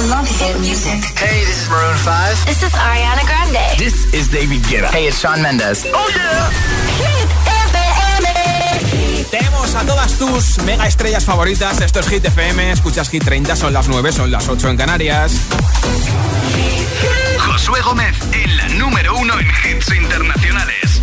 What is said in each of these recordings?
I love hit music. Hey, this is Maroon 5. This is Ariana Grande. This is David Guetta. Hey, it's Sean Mendes. Oh yeah. Hit FM. Tenemos a todas tus mega estrellas favoritas. Esto es Hit FM. Escuchas Hit 30, son las 9, son las 8 en Canarias. Josué Gómez en la número uno en hits internacionales.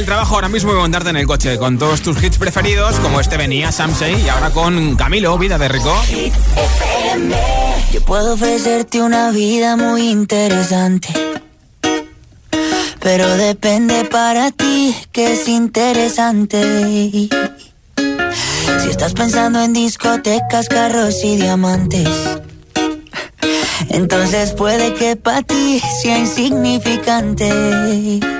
del trabajo ahora mismo y montarte en el coche con todos tus hits preferidos, como este venía Samsei y ahora con Camilo, Vida de Rico. Yo puedo ofrecerte una vida muy interesante. Pero depende para ti que es interesante. Si estás pensando en discotecas, carros y diamantes. Entonces puede que para ti sea insignificante.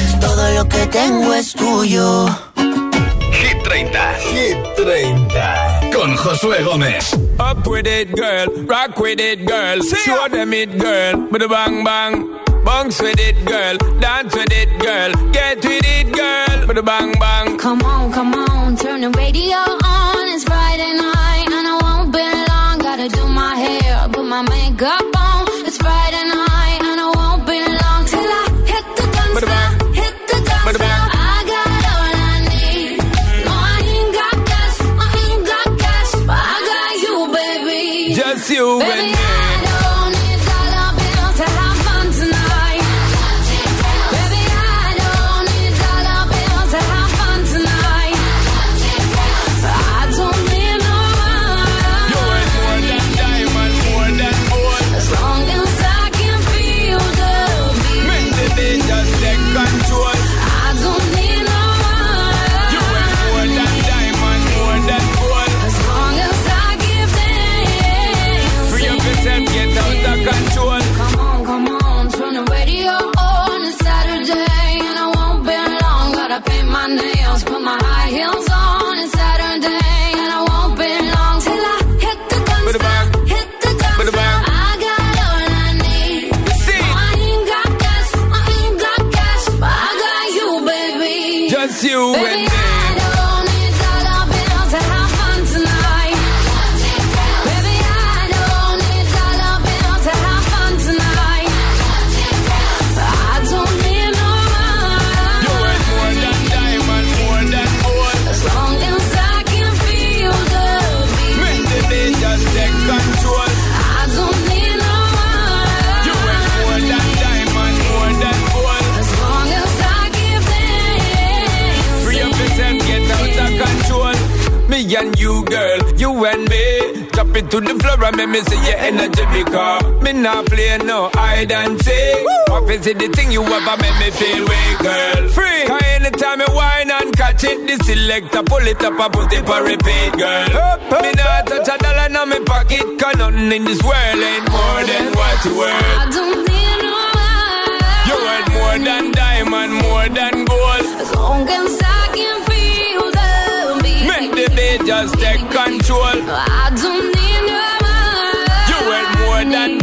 todo lo que tengo es tuyo. Hit 30. Hit 30. Con Josué Gómez. Up with it, girl. Rock with it, girl. Show them it, girl. With a bang bang. Bounce with it, girl. Dance with it, girl. Get with it, girl. With a bang bang. Come on, come on. Turn the radio on. It's Friday night. And I won't be long. Gotta do my hair. Put my makeup is it the thing you ever make me feel way, girl? Free. Cause anytime you whine and catch it, the selector pull it up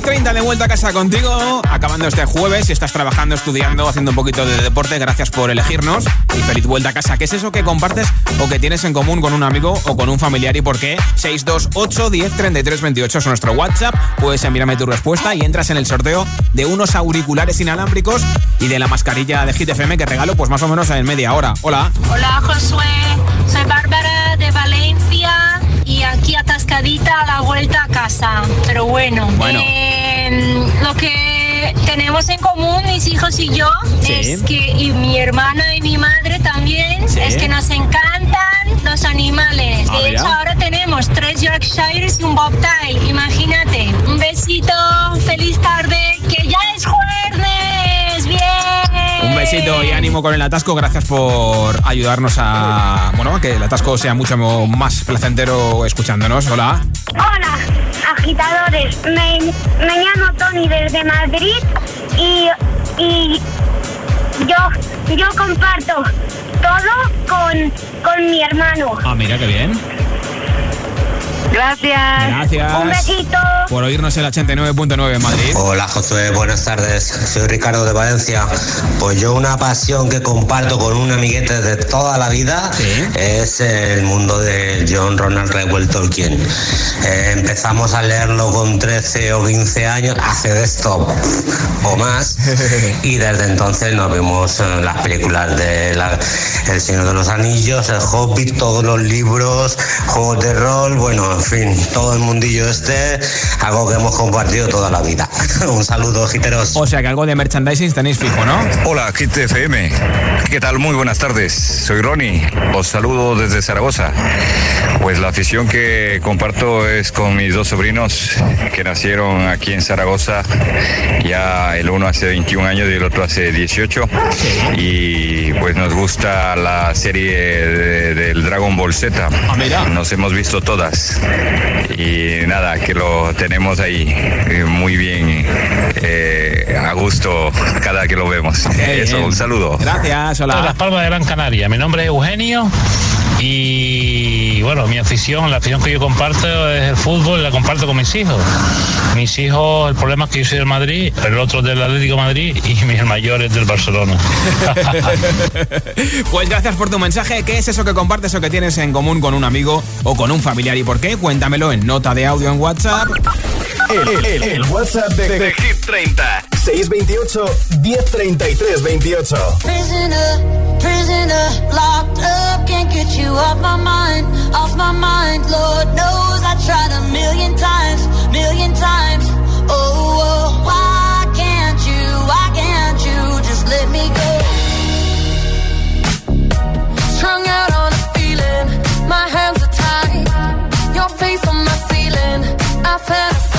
10.30 de vuelta a casa contigo, acabando este jueves. Si estás trabajando, estudiando, haciendo un poquito de deporte, gracias por elegirnos. Y feliz vuelta a casa. ¿Qué es eso que compartes o que tienes en común con un amigo o con un familiar y por qué? 628 10 33 28 es nuestro WhatsApp. Puedes enviarme tu respuesta y entras en el sorteo de unos auriculares inalámbricos y de la mascarilla de Hit FM que regalo pues más o menos en media hora. Hola. Hola Josué, soy Bárbara de Valencia y aquí atascadita a la vuelta a casa. Pero bueno, Bueno. eh, lo que tenemos en común mis hijos y yo Sí. es que, y mi hermana y mi madre también, Sí. es que nos encantan los animales. Ah, de mira. hecho, ahora tenemos tres Yorkshires y un Bobtail. Imagínate. Un besito, feliz tarde, que ya es jueves. Un besito y ánimo con el atasco. Gracias por ayudarnos a, bueno, a que el atasco sea mucho más placentero escuchándonos. Hola. Hola, agitadores. Me, me llamo Tony desde Madrid y, y yo, yo comparto todo con, con mi hermano. Ah, mira qué bien. Gracias. Gracias. Un besito. Por oírnos el 89.9 en Madrid. Hola Josué, buenas tardes. Soy Ricardo de Valencia. Pues yo una pasión que comparto con un amiguete de toda la vida es el mundo de John Ronald Reuel Tolkien. Eh, empezamos a leerlo con 13 o 15 años, hace de esto o más, y desde entonces nos vimos eh, las películas de la- El Señor de los Anillos, El Hobbit, todos los libros, juegos de rol, bueno, en fin, todo el mundillo este, algo que hemos compartido toda la vida. Un saludo, giteros. O sea que algo de merchandising tenéis fijo, ¿no? Hola, Kit FM. ¿Qué tal? Muy buenas tardes. Soy Ronnie. Os saludo desde Zaragoza. Pues la afición que comparto es con mis dos sobrinos que nacieron aquí en Zaragoza. Ya el uno hace 21 años y el otro hace 18. Y pues nos gusta la serie de- del Dragon Ball Z. Nos hemos visto todas. Y nada, que lo tenemos ahí eh, muy bien, eh, a gusto cada que lo vemos. Eso, un saludo. Gracias, De Las Palmas de Gran Canaria. Mi nombre es Eugenio y bueno, mi afición, la afición que yo comparto es el fútbol la comparto con mis hijos. Mis hijos, el problema es que yo soy del Madrid, el otro del Atlético Madrid y mis mayores del Barcelona. Pues gracias por tu mensaje. ¿Qué es eso que compartes o que tienes en común con un amigo o con un familiar y por qué? Cuéntamelo en nota de audio en WhatsApp. El, el- el WhatsApp de, de Hit 30 628 1033 28 Prisoner, prisoner, locked up, can't get you off my mind, off my mind. Lord knows I tried a million times, million times. Oh, oh, why can't you, why can't you just let me go? Strung out on a feeling, my hands are tied, your face on my ceiling. I fantasize,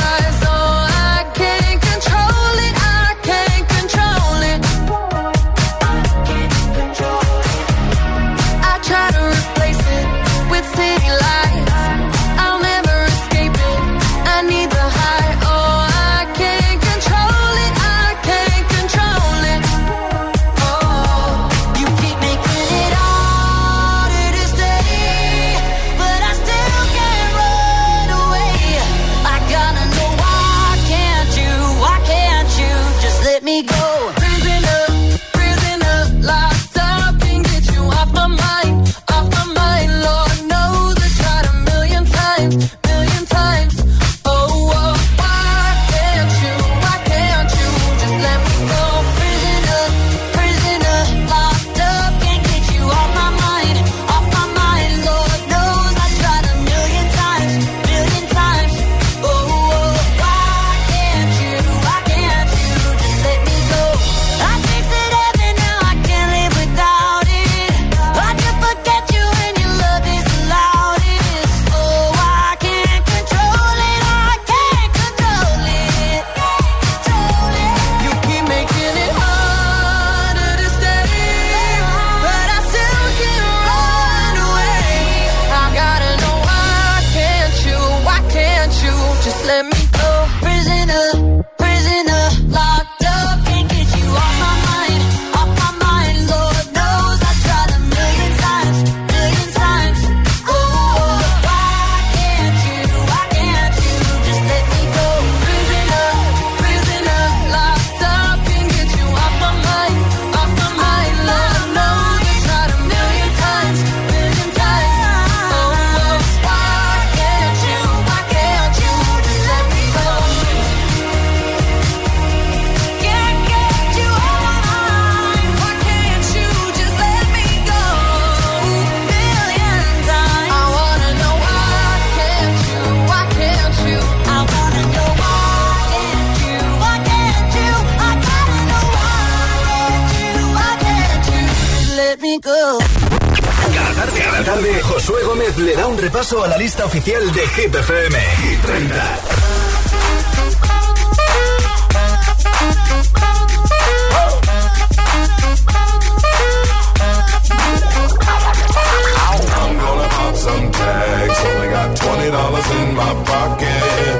lista oficial de Hit FM. Hit 30. I'm gonna pop some tags. Only got twenty dollars in my pocket.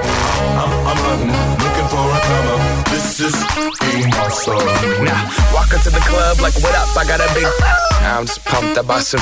I'm, I'm hunting, looking for a come. This is being awesome. Now, walk into the club like, what up? I got a big. I'm just pumped. I bought some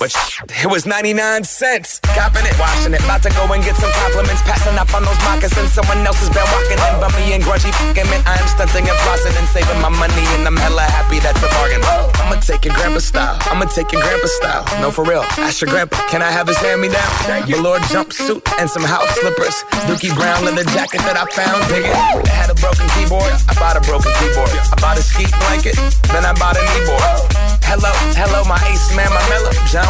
But it was 99 cents. Copping it, washing it. About to go and get some compliments. Passing up on those moccasins. Someone else has been walking in. Bummy and grungy fucking man. I am stunting and flossing and saving my money. And I'm hella happy that's a bargain. I'ma take your grandpa style. I'ma take your grandpa style. No, for real. Ask your grandpa, can I have his hand me down? Velour jumpsuit and some house slippers. Dookie brown leather jacket that I found. Dig it. It had a broken keyboard. I bought a broken keyboard. I bought a ski blanket. Then I bought a kneeboard. Hello, hello, my ace man, my mellow. John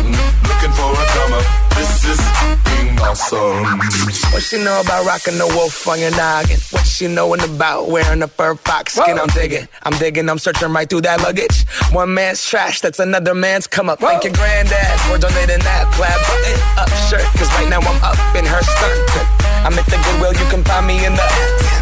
Looking for a. This is being awesome. What she know about rocking the wolf on your noggin? What she knowin' about wearing a fur fox skin? I'm digging, I'm digging, I'm searching right through that luggage. One man's trash, that's another man's come up. Thank your granddad for donating that plaid button up shirt. Cause right now I'm up in her skirt. I'm at the Goodwill, you can find me in the.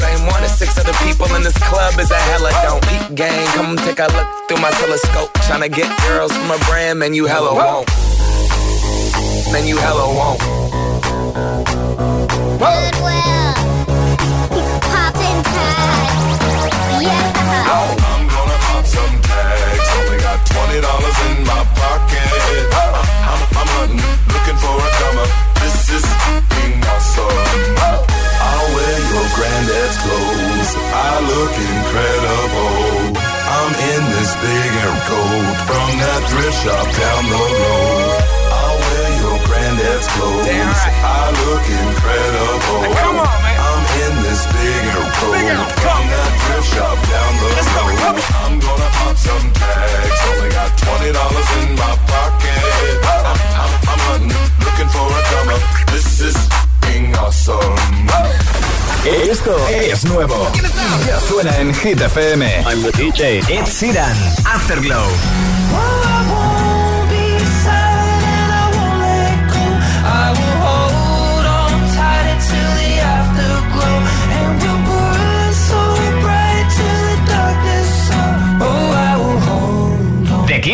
same one as six other people in this club is a hella don't. Peak gang, come take a look through my telescope. Tryna get girls from a brand, man, you hella won't. Man, you hella won't. Goodwill. Poppin' tags. Yeah. I'm gonna pop some tags. Only got twenty dollars in look incredible. I'm in this big air coat from that thrift shop down the road. I'll wear your granddad's clothes. I look incredible. come on, man. I'm in this big air coat from that thrift shop down the road. I'm gonna pop some tags. Only got twenty dollars in my pocket. I'm, I'm, I'm hunting, looking for a come up. This is being awesome. Esto es nuevo. Ya suena en Hit FM. I'm the DJ. Ed Sheeran, Afterglow.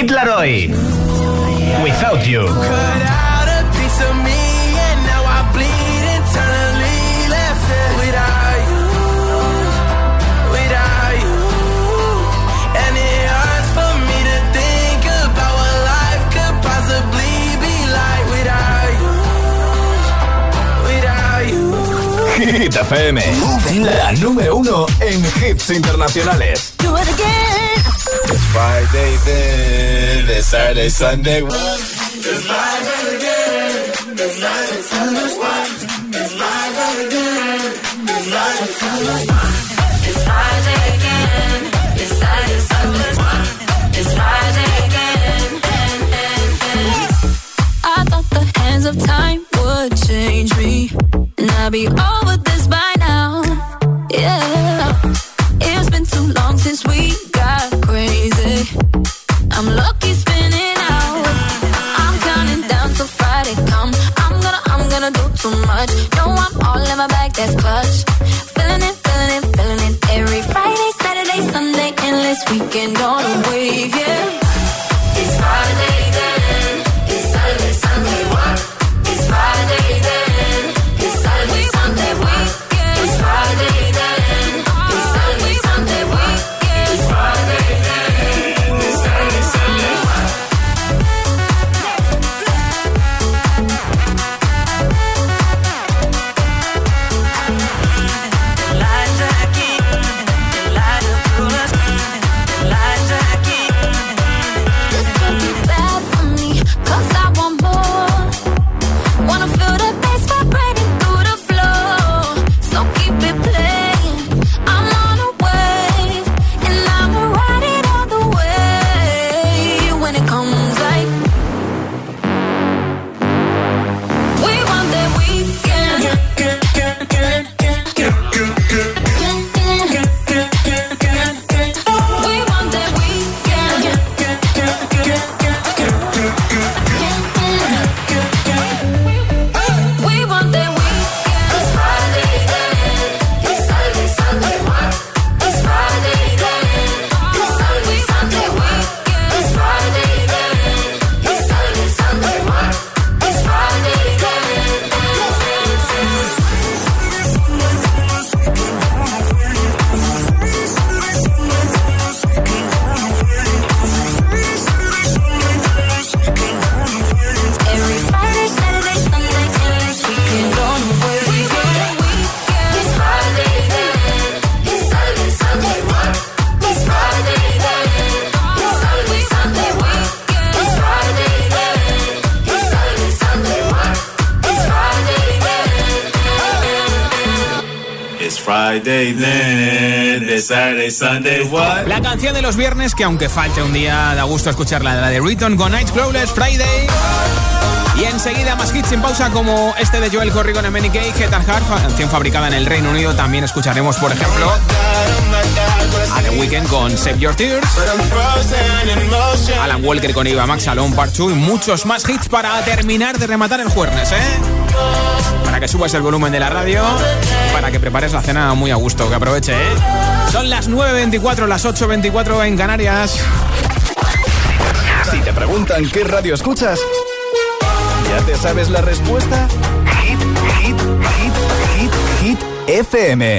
Without you, without you. Hit FM. La número uno en hits internacionales. Friday then, it's Saturday, Sunday. It's Friday again. It's Friday, Sunday. La canción de los viernes que aunque falte un día da gusto escucharla, la de Riton con Night Crawlers Friday. Y enseguida más hits sin pausa como este de Joel Corry con MNK, Head and Heart, canción fabricada en el Reino Unido. También escucharemos, por ejemplo, a The Weeknd con Save Your Tears, Alan Walker con Eva Max, Alone Part 2 y muchos más hits para terminar de rematar el jueves, ¿eh? Para que subas el volumen de la radio para que prepares la cena muy a gusto, que aproveche, ¿eh? Son las 9.24, las 8.24 en Canarias. Si te preguntan qué radio escuchas, ¿ya te sabes la respuesta? Hit, hit, hit, hit, hit, FM.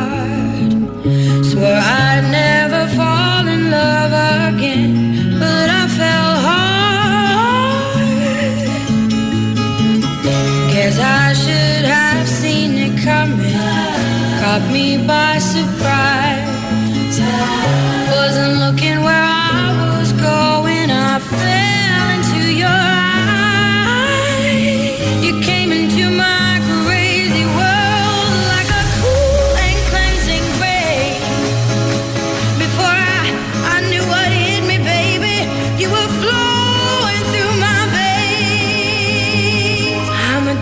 I'd never fall in love again, but I fell hard. Guess I should have seen it coming. Caught me by surprise. Wasn't looking where I was going. I fell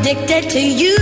addicted to you,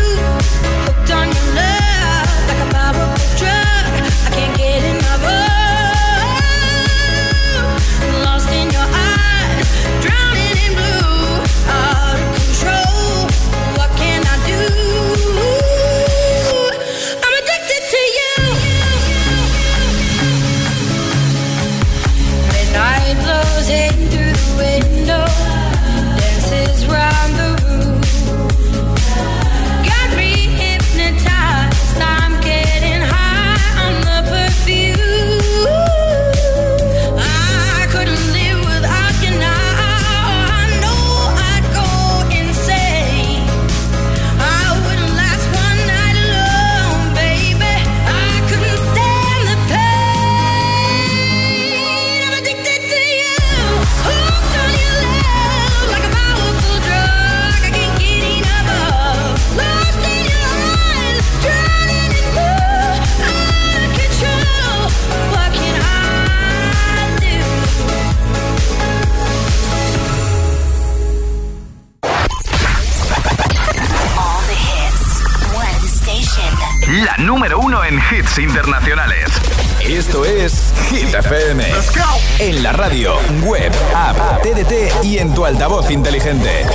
altavoz inteligente.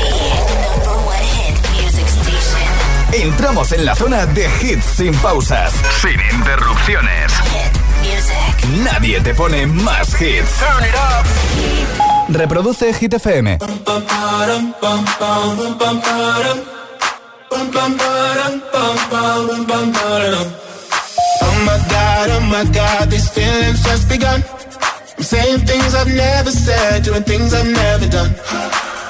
Entramos en la zona de hits sin pausas, sin interrupciones. Nadie te pone más hits. Reproduce Hit FM. Oh my god, oh my god, these feelings just begun. I'm saying things I've never said, doing things I've never done.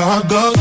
I go.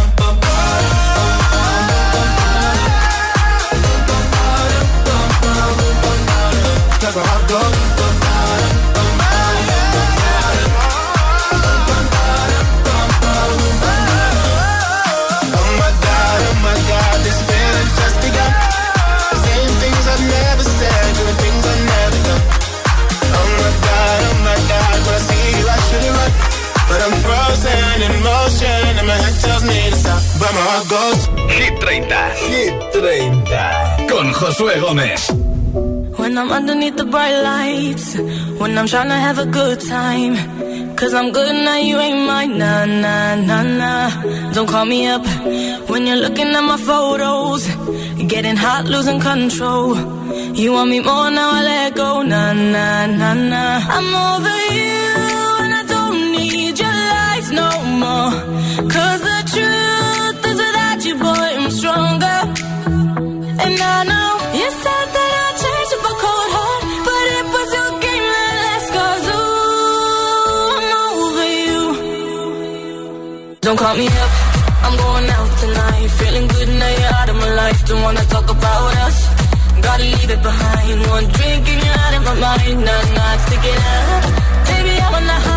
I'm frozen in motion and my head tells me to stop, but my heart goes. Hit 30. Hit 30. Con Josué Gómez. When I'm underneath the bright lights, when I'm trying to have a good time. Cause I'm good now, you ain't mine, nah, nah, nah, nah. Don't call me up when you're looking at my photos. Getting hot, losing control. You want me more now, I let go, nah, nah, nah, nah. I'm over you more. Cause the truth is without you, boy, I'm stronger. And I know you said that I'd change a cold heart, but it was your game that last cause ooh, I'm over you. Don't call me up, I'm going out tonight. Feeling good now you're out of my life. Don't wanna talk about us. Gotta leave it behind. One drink and you're out of my mind. Nah, nah, take it up. Baby, on the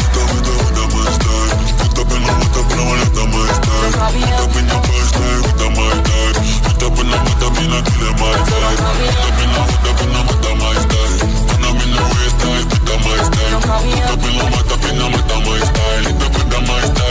Up in the mud, up in the mud, my style. Up in the mud, my style.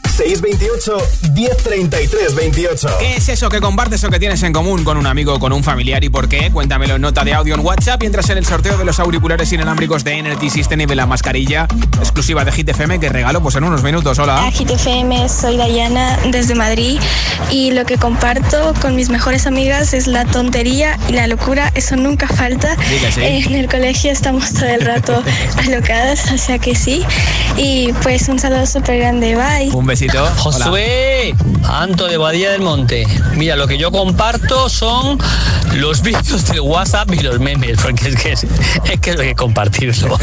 628 1033 28 ¿Qué es eso que compartes o que tienes en común con un amigo o con un familiar y por qué? Cuéntamelo en nota de audio en WhatsApp y entras en el sorteo de los auriculares inalámbricos de Energy System y de la mascarilla exclusiva de Hit FM que regalo pues en unos minutos. Hola. Hola GTFM, soy Dayana desde Madrid y lo que comparto con mis mejores amigas es la tontería y la locura, eso nunca falta. En el colegio estamos todo el rato alocadas, o sea que sí. Y pues un saludo súper grande, bye. Un besito. Hola. Josué, Anto de Badía del Monte. Mira, lo que yo comparto son los vídeos de WhatsApp y los memes, porque es que es, es que hay que compartirlo.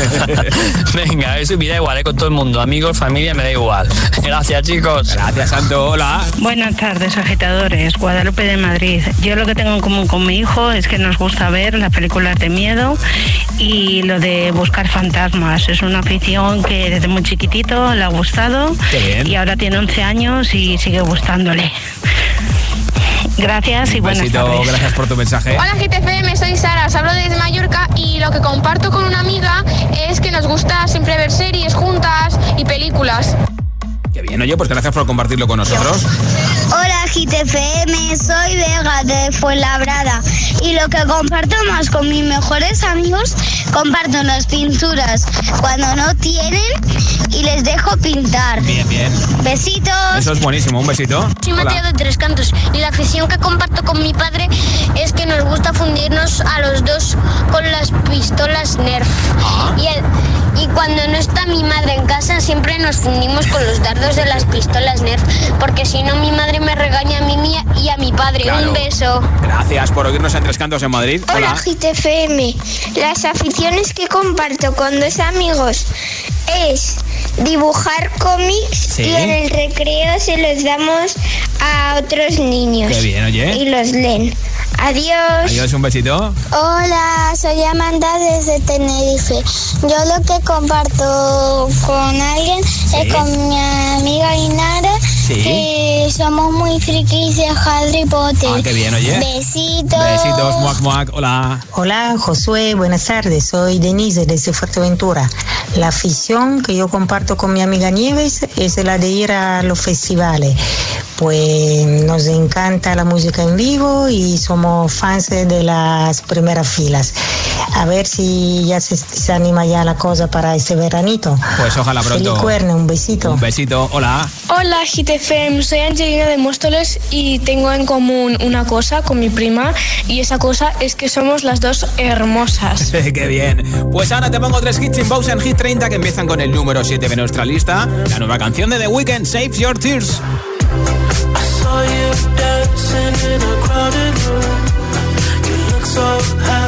Venga, eso me da igual, eh, con todo el mundo, amigos, familia, me da igual. Gracias, chicos. Gracias, Santo. Hola. Buenas tardes, agitadores. Guadalupe de Madrid. Yo lo que tengo en común con mi hijo es que nos gusta ver las películas de miedo y lo de buscar fantasmas. Es una afición que desde muy chiquitito le ha gustado Qué bien. y ahora tiene 11 años y sigue gustándole. Gracias y buenas besito. tardes. Gracias por tu mensaje. Hola GTFM, soy Sara, os hablo desde Mallorca y lo que comparto con una amiga es que nos gusta siempre ver series juntas y películas. Qué bien, oye, pues gracias por compartirlo con nosotros. Hola GTFM, soy Vega de Fuenlabrada y lo que comparto más con mis mejores amigos, comparto las pinturas cuando no tienen y les dejo pintar. Bien, bien. Besitos. Eso es buenísimo. Un besito. Soy Hola. Mateo de Tres Cantos y la afición que comparto con mi padre es que nos gusta fundirnos a los dos con las pistolas Nerf. Y, el- y cuando no está mi madre en casa siempre nos fundimos con los dardos de las pistolas Nerf porque si no mi madre me regaña a mí mía y a mi padre. Claro. Un beso. Gracias por oírnos en Tres Cantos en Madrid. Hola GTFM, las aficiones que comparto con dos amigos es dibujar cómics Sí. y en el recreo se los damos a otros niños. Qué bien, oye. Y los leen. Adiós. Adiós, un besito. Hola, soy Amanda desde Tenerife. Yo lo que comparto con alguien es con mi amiga Inara, Sí. somos muy frikis de Harry Potter. Ah, qué bien, oye. Besitos. Besitos, muac, muac. Hola. Hola Josué, buenas tardes. Soy Denise desde Fuerteventura. La afición que yo comparto con mi amiga Nieves es la de ir a los festivales. Pues nos encanta la música en vivo y somos fans de las primeras filas. A ver si ya se, se anima ya la cosa para este veranito. Pues ojalá pronto. Feliz cuerne, un besito. Un besito. Hola. Hola GTFM, soy Angelina de Móstoles y tengo en común una cosa con mi prima y esa cosa es que somos las dos hermosas. Qué bien. Pues ahora te pongo tres hits in en Hit 30 que empiezan con el número 7 de nuestra lista. La nueva canción de The Weeknd, Save Your Tears. I saw you dancing in a crowded room. You look so happy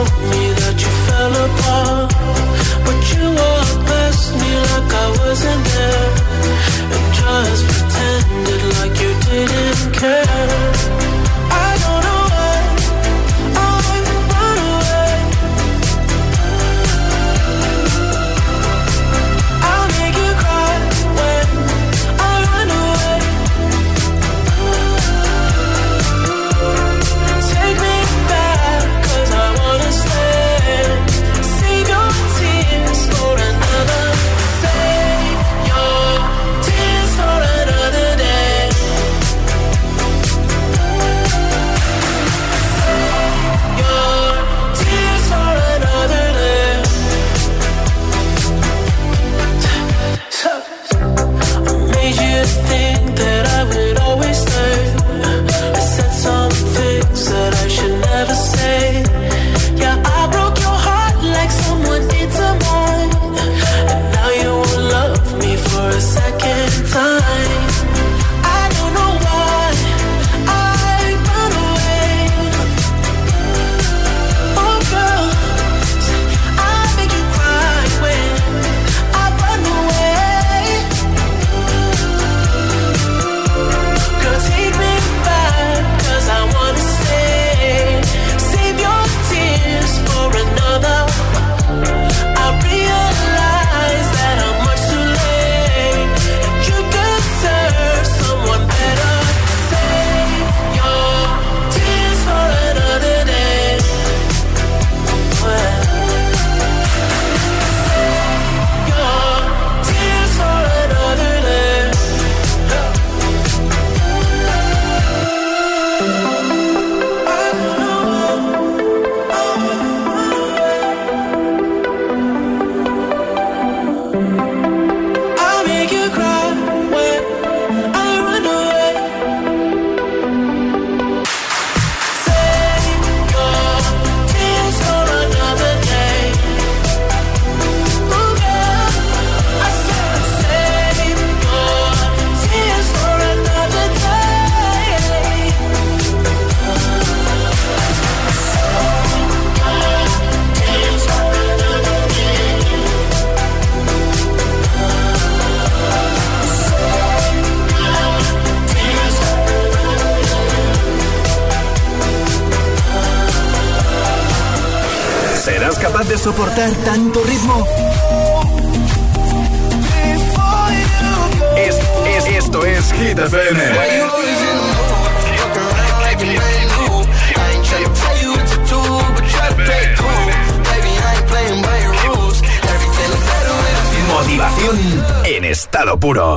told me that you fell apart. But you walked past me like I wasn't there. And just pretended like you didn't care. Soportar tanto ritmo? Es, es, esto es Hit FM. Motivación en estado puro.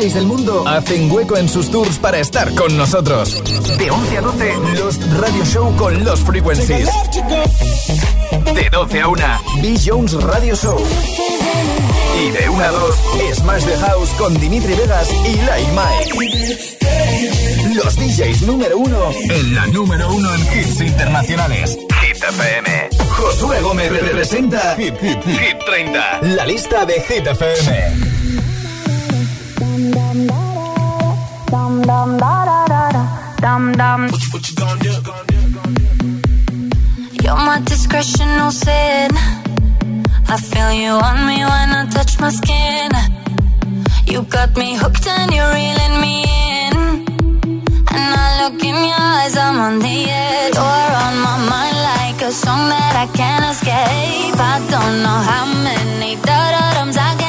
DJs del mundo hacen hueco en sus tours para estar con nosotros. De 11 a 12, los Radio Show con los Frequencies. De 12 a 1, B. Jones Radio Show. Y de 1 a 2, Smash the House con Dimitri Vegas y Like Mike. Los DJs número 1 en la número 1 en hits internacionales. Hit FM. Josué Gómez representa Hit, Hit, Hit 30. La lista de Hit FM. Dum da da da da dum dum. You're my discretional sin. I feel you on me when I touch my skin. You got me hooked and you're reeling me in. And I look in your eyes, I'm on the edge. You're on my mind like a song that I can't escape. I don't know how many da-da-dums I.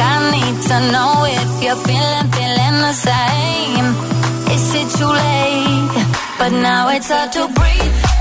I need to know if you're feeling, feeling the same. Is it too late? But now it's hard to breathe.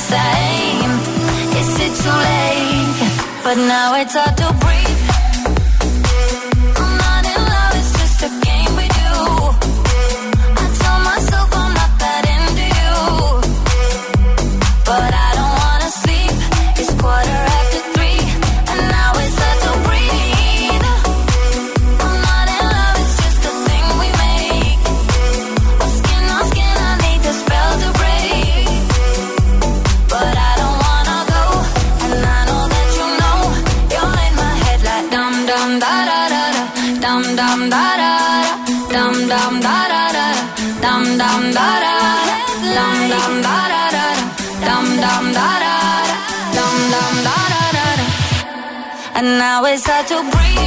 same. Is it too late? But now it's hard to breathe. now it's hard to breathe.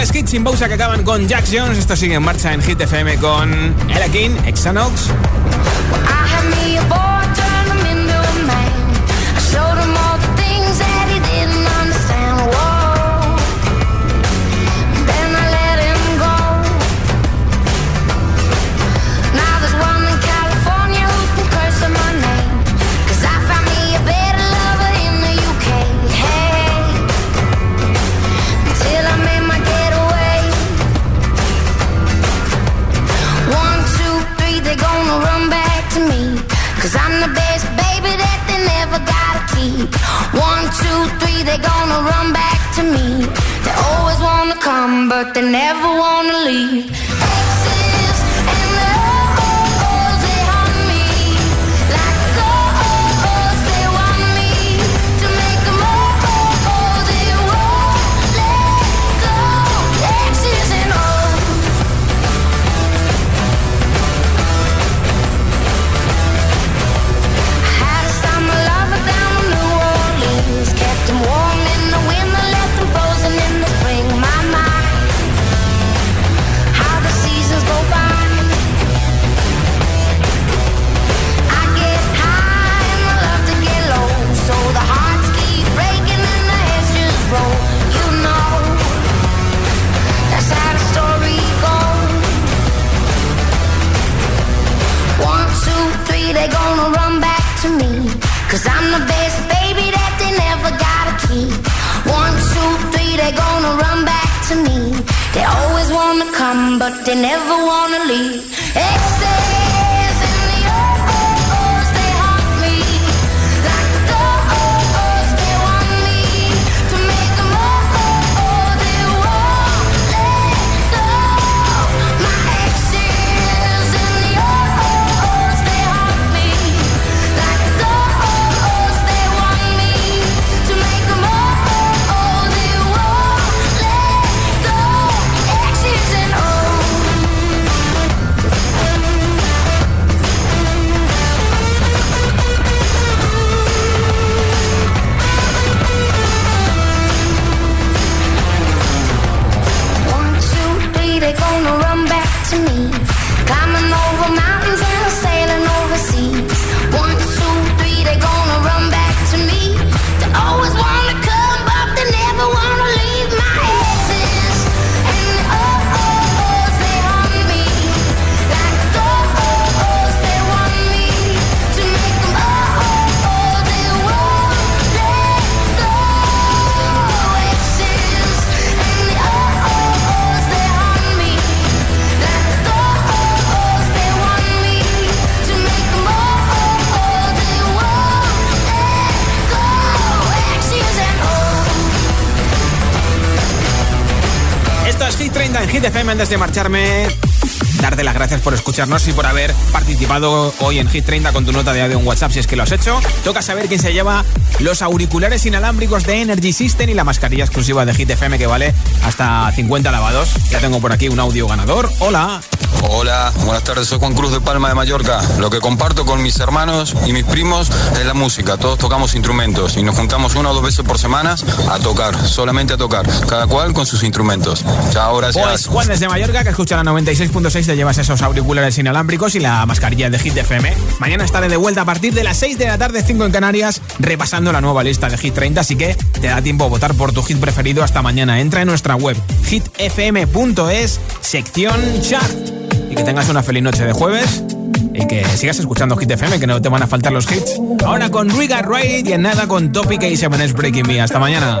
tres hits sin pausa que acaban con Jack Jones. Esto sigue en marcha en Hit FM con Ella King, they're gonna run back to me. They always wanna come, but they never wanna leave. but they never wanna leave. Hey. Darte las gracias por escucharnos y por haber participado hoy en Hit 30 con tu nota de audio en WhatsApp si es que lo has hecho. Toca saber quién se lleva los auriculares inalámbricos de Energy System y la mascarilla exclusiva de Hit FM que vale hasta 50 lavados. Ya tengo por aquí un audio ganador. Hola. Hola, buenas tardes, soy Juan Cruz de Palma de Mallorca. Lo que comparto con mis hermanos y mis primos es la música. Todos tocamos instrumentos y nos juntamos una o dos veces por semana a tocar, solamente a tocar, cada cual con sus instrumentos. Chao, gracias. Pues Juan desde Mallorca, que escucha la 96.6, te llevas esos auriculares inalámbricos y la mascarilla de Hit FM. Mañana estaré de vuelta a partir de las 6 de la tarde, 5 en Canarias, repasando la nueva lista de Hit 30, así que te da tiempo a votar por tu hit preferido hasta mañana. Entra en nuestra web hitfm.es, sección chart. Que tengas una feliz noche de jueves y que sigas escuchando Hit FM, que no te van a faltar los hits. Ahora con Riga Raid y en nada con Topic y 7 es Breaking Me. Hasta mañana.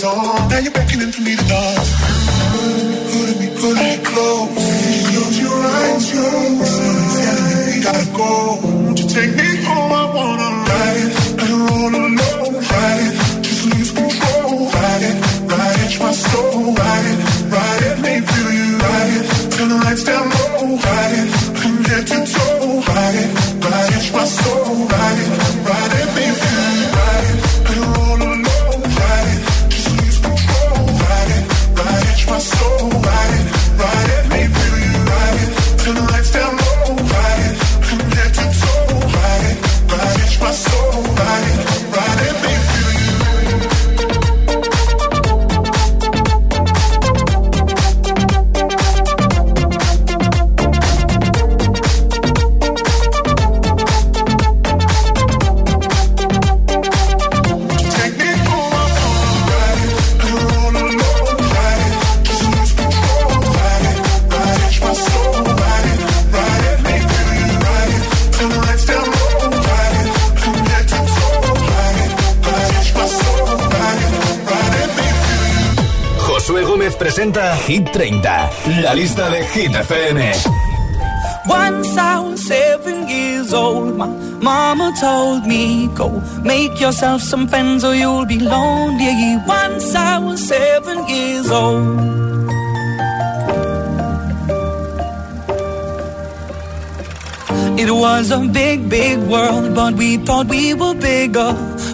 Now you're beckoning for me to dance. Presenta Hit 30, la lista de Hit FM. Once I was seven years old, my mama told me, Go make yourself some friends or you'll be lonely. Once I was seven years old. It was a big, big world, but we thought we were bigger.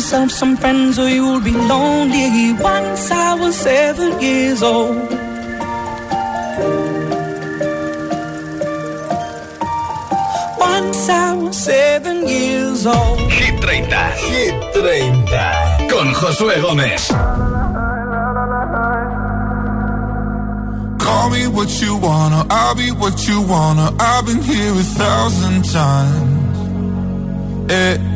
yourself some friends or you'll be lonely. Once I was seven years old. Once I was seven years old. Hit 30. Hit 30. Con Josué Gómez. Call me what you wanna, I'll be what you wanna. I've been here a thousand times. Hey,